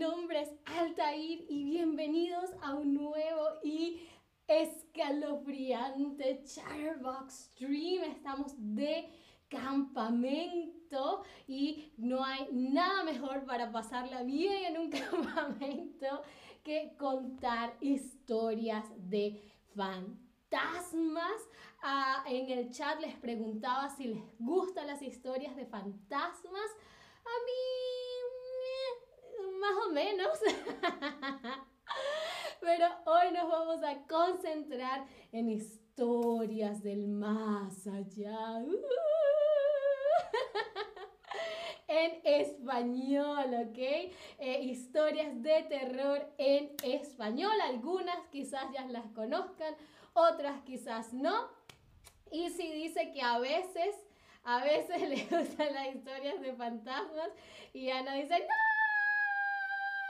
nombre es Altair y bienvenidos a un nuevo y escalofriante Chatterbox Stream. Estamos de campamento y no hay nada mejor para pasarla bien en un campamento que contar historias de fantasmas. Ah, en el chat les preguntaba si les gustan las historias de fantasmas. A mí, más o menos. Pero hoy nos vamos a concentrar en historias del más allá. en español, ¿ok? Eh, historias de terror en español. Algunas quizás ya las conozcan, otras quizás no. Y si dice que a veces a veces le gustan las historias de fantasmas y Ana dice, ¡No!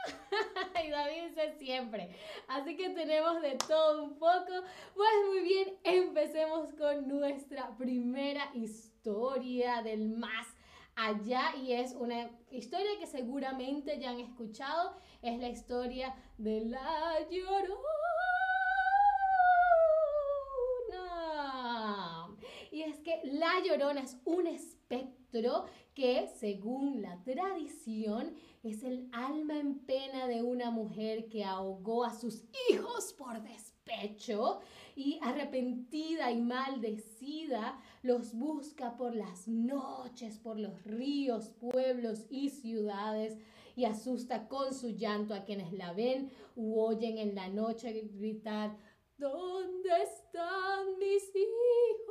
y David dice siempre. Así que tenemos de todo un poco. Pues muy bien, empecemos con nuestra primera historia del más allá y es una historia que seguramente ya han escuchado. Es la historia de la llorona. Y es que la llorona es un espectro que, según la tradición, es el alma en pena de una mujer que ahogó a sus hijos por despecho y arrepentida y maldecida los busca por las noches, por los ríos, pueblos y ciudades y asusta con su llanto a quienes la ven u oyen en la noche gritar, ¿dónde están mis hijos?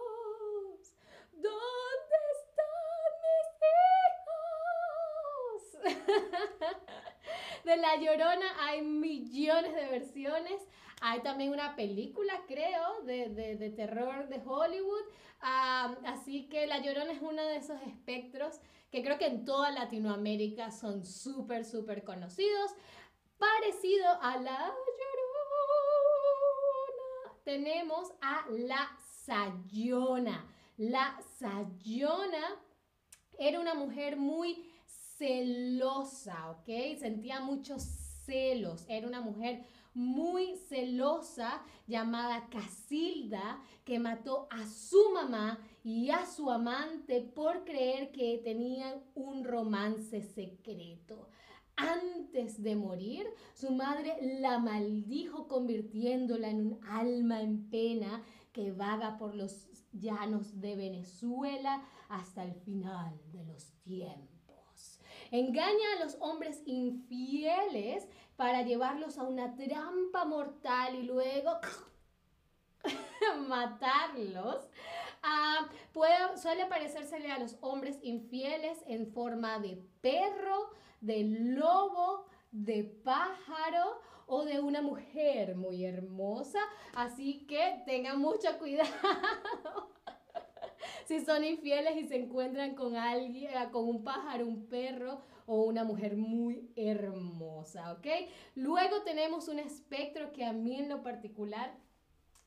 De La Llorona hay millones de versiones. Hay también una película, creo, de, terror de Hollywood. así que La Llorona es uno de esos espectros que creo que en toda Latinoamérica son súper, súper conocidos. Parecido a La Llorona, tenemos a La Sayona. La Sayona era una mujer muy celosa, ¿ok? Sentía muchos celos. Era una mujer muy celosa llamada Casilda que mató a su mamá y a su amante por creer que tenían un romance secreto. Antes de morir, su madre la maldijo convirtiéndola en un alma en pena que vaga por los llanos de Venezuela hasta el final de los tiempos. Engaña a los hombres infieles para llevarlos a una trampa mortal y luego matarlos. Ah, suele parecérsele a los hombres infieles en forma de perro, de lobo, de pájaro o de una mujer muy hermosa. Así que tengan mucho cuidado. si son infieles y se encuentran con alguien, con un pájaro, un perro o una mujer muy hermosa, ¿ok? Luego tenemos un espectro que a mí en lo particular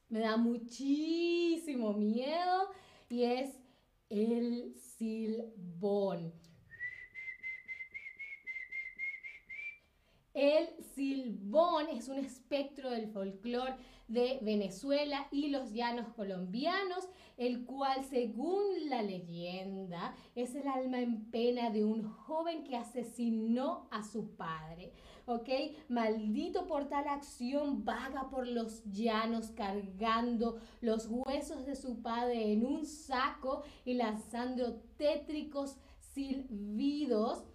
me da muchísimo miedo y es el silbón. El silbón es un espectro del folclore de Venezuela y los llanos colombianos, el cual según la leyenda es el alma en pena de un joven que asesinó a su padre. ¿Ok? Maldito por tal acción vaga por los llanos cargando los huesos de su padre en un saco y lanzando tétricos silbidos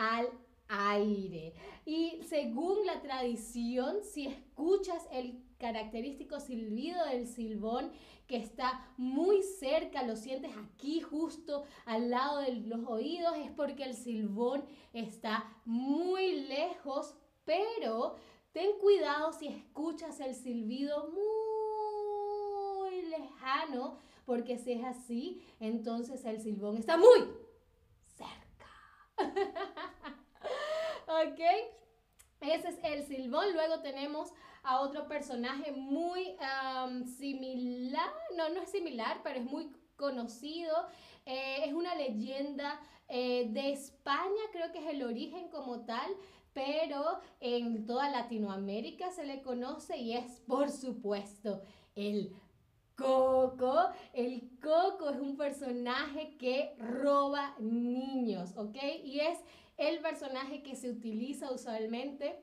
al aire. Y según la tradición, si escuchas el característico silbido del silbón que está muy cerca, lo sientes aquí justo al lado de los oídos, es porque el silbón está muy lejos, pero ten cuidado si escuchas el silbido muy lejano, porque si es así, entonces el silbón está muy ok. Ese es el silbón. Luego tenemos a otro personaje muy similar. No, no es similar, pero es muy conocido. Eh, es una leyenda eh, de España, creo que es el origen como tal, pero en toda Latinoamérica se le conoce y es, por supuesto, el Coco. El Coco es un personaje que roba niños, ¿ok? Y es el personaje que se utiliza usualmente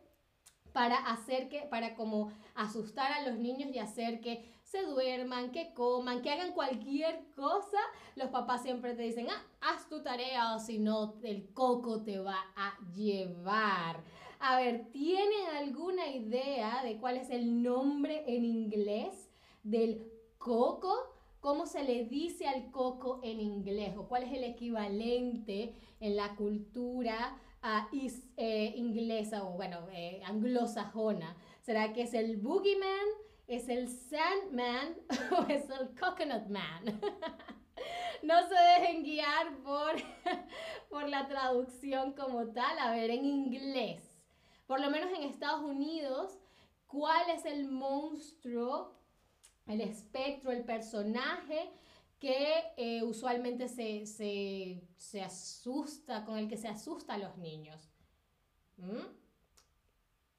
para hacer que, para como asustar a los niños y hacer que se duerman, que coman, que hagan cualquier cosa, los papás siempre te dicen, ah, haz tu tarea o si no, el coco te va a llevar. A ver, ¿tienen alguna idea de cuál es el nombre en inglés del coco? ¿Cómo se le dice al coco en inglés? ¿O cuál es el equivalente en la cultura eh, inglesa o, bueno, eh, anglosajona? ¿Será que es el boogeyman? ¿Es el Sandman o es el Coconut Man? no se dejen guiar por, por la traducción como tal. A ver, en inglés, por lo menos en Estados Unidos, ¿cuál es el monstruo, el espectro, el personaje que eh, usualmente se, se, asusta, con el que se asusta a los niños? ¿Mm?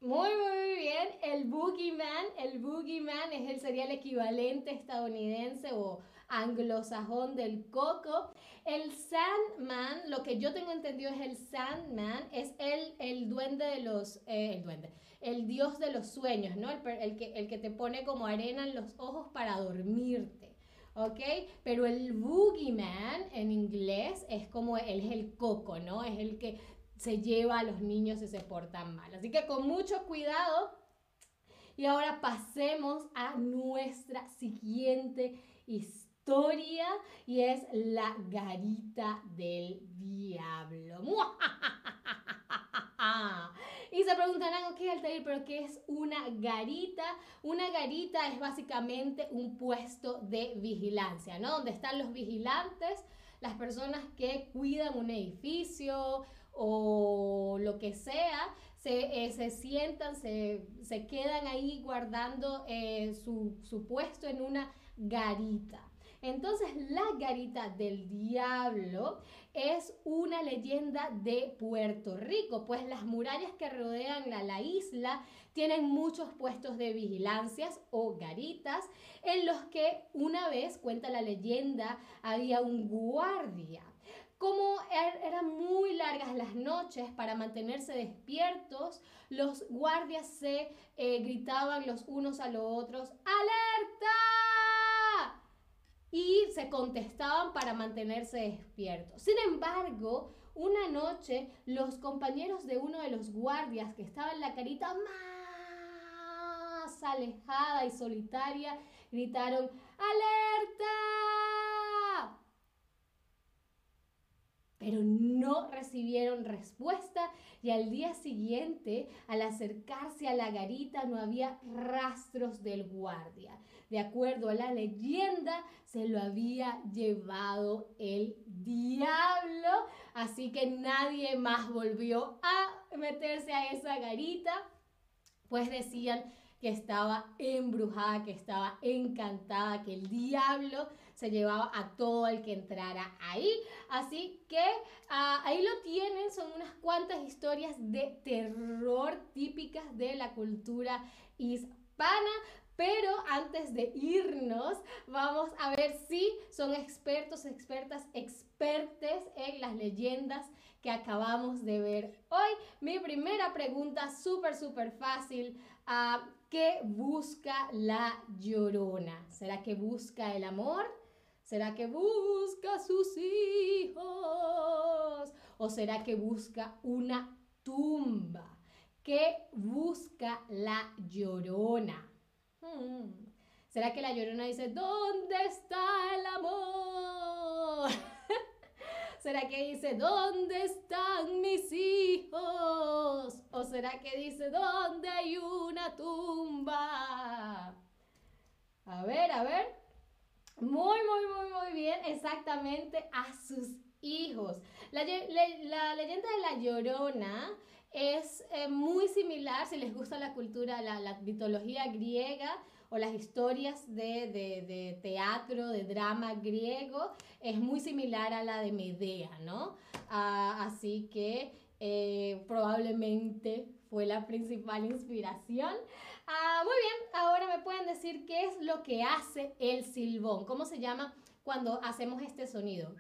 Muy, muy bien. El Boogeyman, el Boogeyman es el, sería el equivalente estadounidense o anglosajón del coco. El Sandman, lo que yo tengo entendido es el Sandman, es el, el duende de los, eh, el duende, el dios de los sueños, ¿no? El, que, el que te pone como arena en los ojos para dormirte. ¿ok? Pero el boogeyman en inglés es como, él es el coco, ¿no? Es el que se lleva a los niños y se portan mal. Así que con mucho cuidado. Y ahora pasemos a nuestra siguiente historia y es la garita del diablo. Y se preguntarán, ok, Altair, pero ¿qué es una garita? Una garita es básicamente un puesto de vigilancia, ¿no? Donde están los vigilantes, las personas que cuidan un edificio o lo que sea, se, eh, se sientan, se, se, quedan ahí guardando eh, su, su puesto en una garita. Entonces la garita del diablo es una leyenda de Puerto Rico, pues las murallas que rodean a la isla tienen muchos puestos de vigilancias o garitas en los que una vez, cuenta la leyenda, había un guardia como er, eran muy largas las noches para mantenerse despiertos, los guardias se eh, gritaban los unos a los otros, ¡alerta! Y se contestaban para mantenerse despiertos. Sin embargo, una noche los compañeros de uno de los guardias que estaba en la carita más alejada y solitaria gritaron, ¡alerta! Pero no recibieron respuesta y al día siguiente, al acercarse a la garita, no había rastros del guardia. De acuerdo a la leyenda, se lo había llevado el diablo, así que nadie más volvió a meterse a esa garita, pues decían que estaba embrujada, que estaba encantada, que el diablo se llevaba a todo el que entrara ahí. Así que ah, ahí lo tienen, son unas cuantas historias de terror típicas de la cultura hispana. Pero antes de irnos, vamos a ver si son expertos, expertas, expertes en las leyendas que acabamos de ver hoy. Mi primera pregunta, súper, súper fácil. Uh, ¿Qué busca la llorona? ¿Será que busca el amor? ¿Será que busca sus hijos? ¿O será que busca una tumba? ¿Qué busca la llorona? Hmm. ¿Será que la llorona dice, ¿dónde está el amor? ¿Será que dice, ¿dónde están mis hijos? ¿O será que dice, ¿dónde hay una tumba? A ver, a ver. Muy, muy, muy, muy bien, exactamente a sus hijos. La, leyenda de la Llorona es eh, muy similar, si les gusta la cultura, la, mitología griega o las historias de, teatro, de drama griego, es muy similar a la de Medea, ¿no? Ah, así que eh, probablemente fue la principal inspiración. Ah, muy bien, ahora me pueden decir qué es lo que hace el silbón, cómo se llama cuando hacemos este sonido.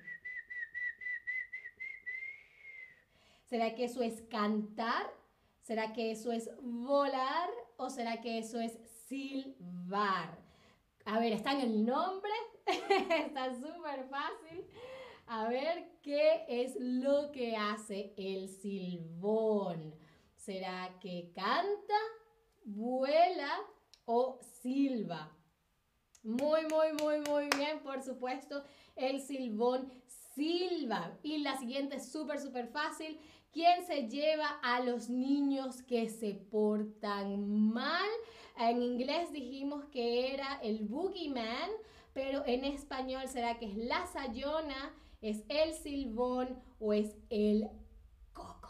¿Será que eso es cantar? ¿Será que eso es volar? ¿O será que eso es silbar? A ver, está en el nombre. está súper fácil. A ver qué es lo que hace el silbón. ¿Será que canta, vuela o silba? Muy, muy, muy, muy bien, por supuesto, el silbón silba. Y la siguiente es súper, súper fácil. ¿Quién se lleva a los niños que se portan mal? En inglés dijimos que era el boogeyman, pero en español será que es la sayona, es el silbón o es el coco.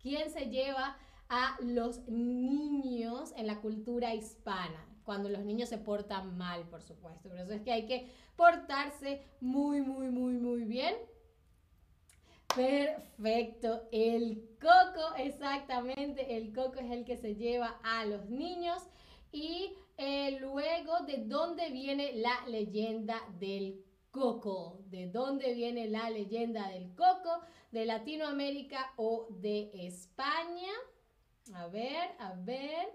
¿Quién se lleva a los niños en la cultura hispana? Cuando los niños se portan mal, por supuesto. Por eso es que hay que portarse muy, muy, muy, muy bien Perfecto, el coco, exactamente, el coco es el que se lleva a los niños y eh, luego de dónde viene la leyenda del coco, de dónde viene la leyenda del coco, de Latinoamérica o de España. A ver, a ver.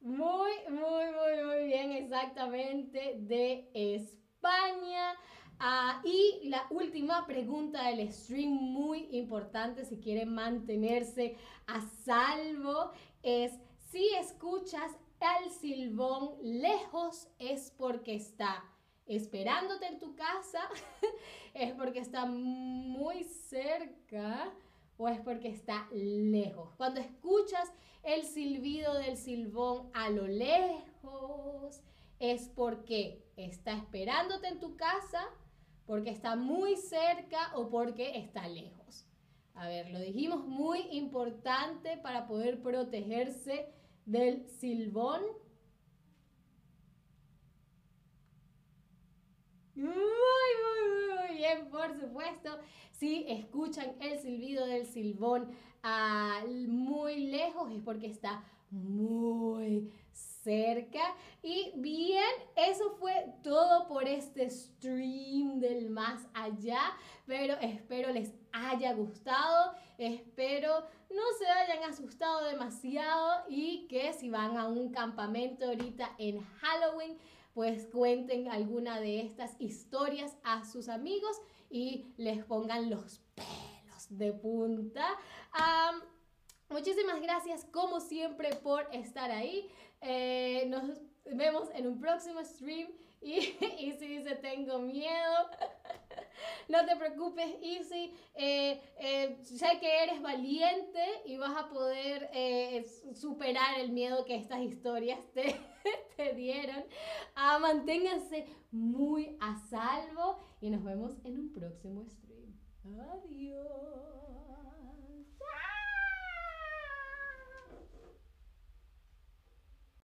Muy, muy, muy, muy bien, exactamente, de España. Ah, y la última pregunta del stream, muy importante si quieren mantenerse a salvo, es si escuchas el silbón lejos es porque está esperándote en tu casa, es porque está muy cerca o es porque está lejos. Cuando escuchas el silbido del silbón a lo lejos, es porque está esperándote en tu casa, porque está muy cerca o porque está lejos. A ver, lo dijimos muy importante para poder protegerse del silbón. Muy, muy, muy bien, por supuesto. Si escuchan el silbido del silbón muy lejos es porque está muy cerca. Y bien, eso fue todo por este stream del más allá, pero espero les haya gustado, espero no se hayan asustado demasiado y que si van a un campamento ahorita en Halloween, pues cuenten alguna de estas historias a sus amigos y les pongan los pelos de punta. Muchísimas gracias como siempre por estar ahí. Eh, nos vemos en un próximo stream. Y Easy dice, tengo miedo. No te preocupes, Easy. Eh, eh, sé que eres valiente y vas a poder superar el miedo que estas historias te, te dieron. Ah, manténganse muy a salvo y nos vemos en un próximo stream. Adiós.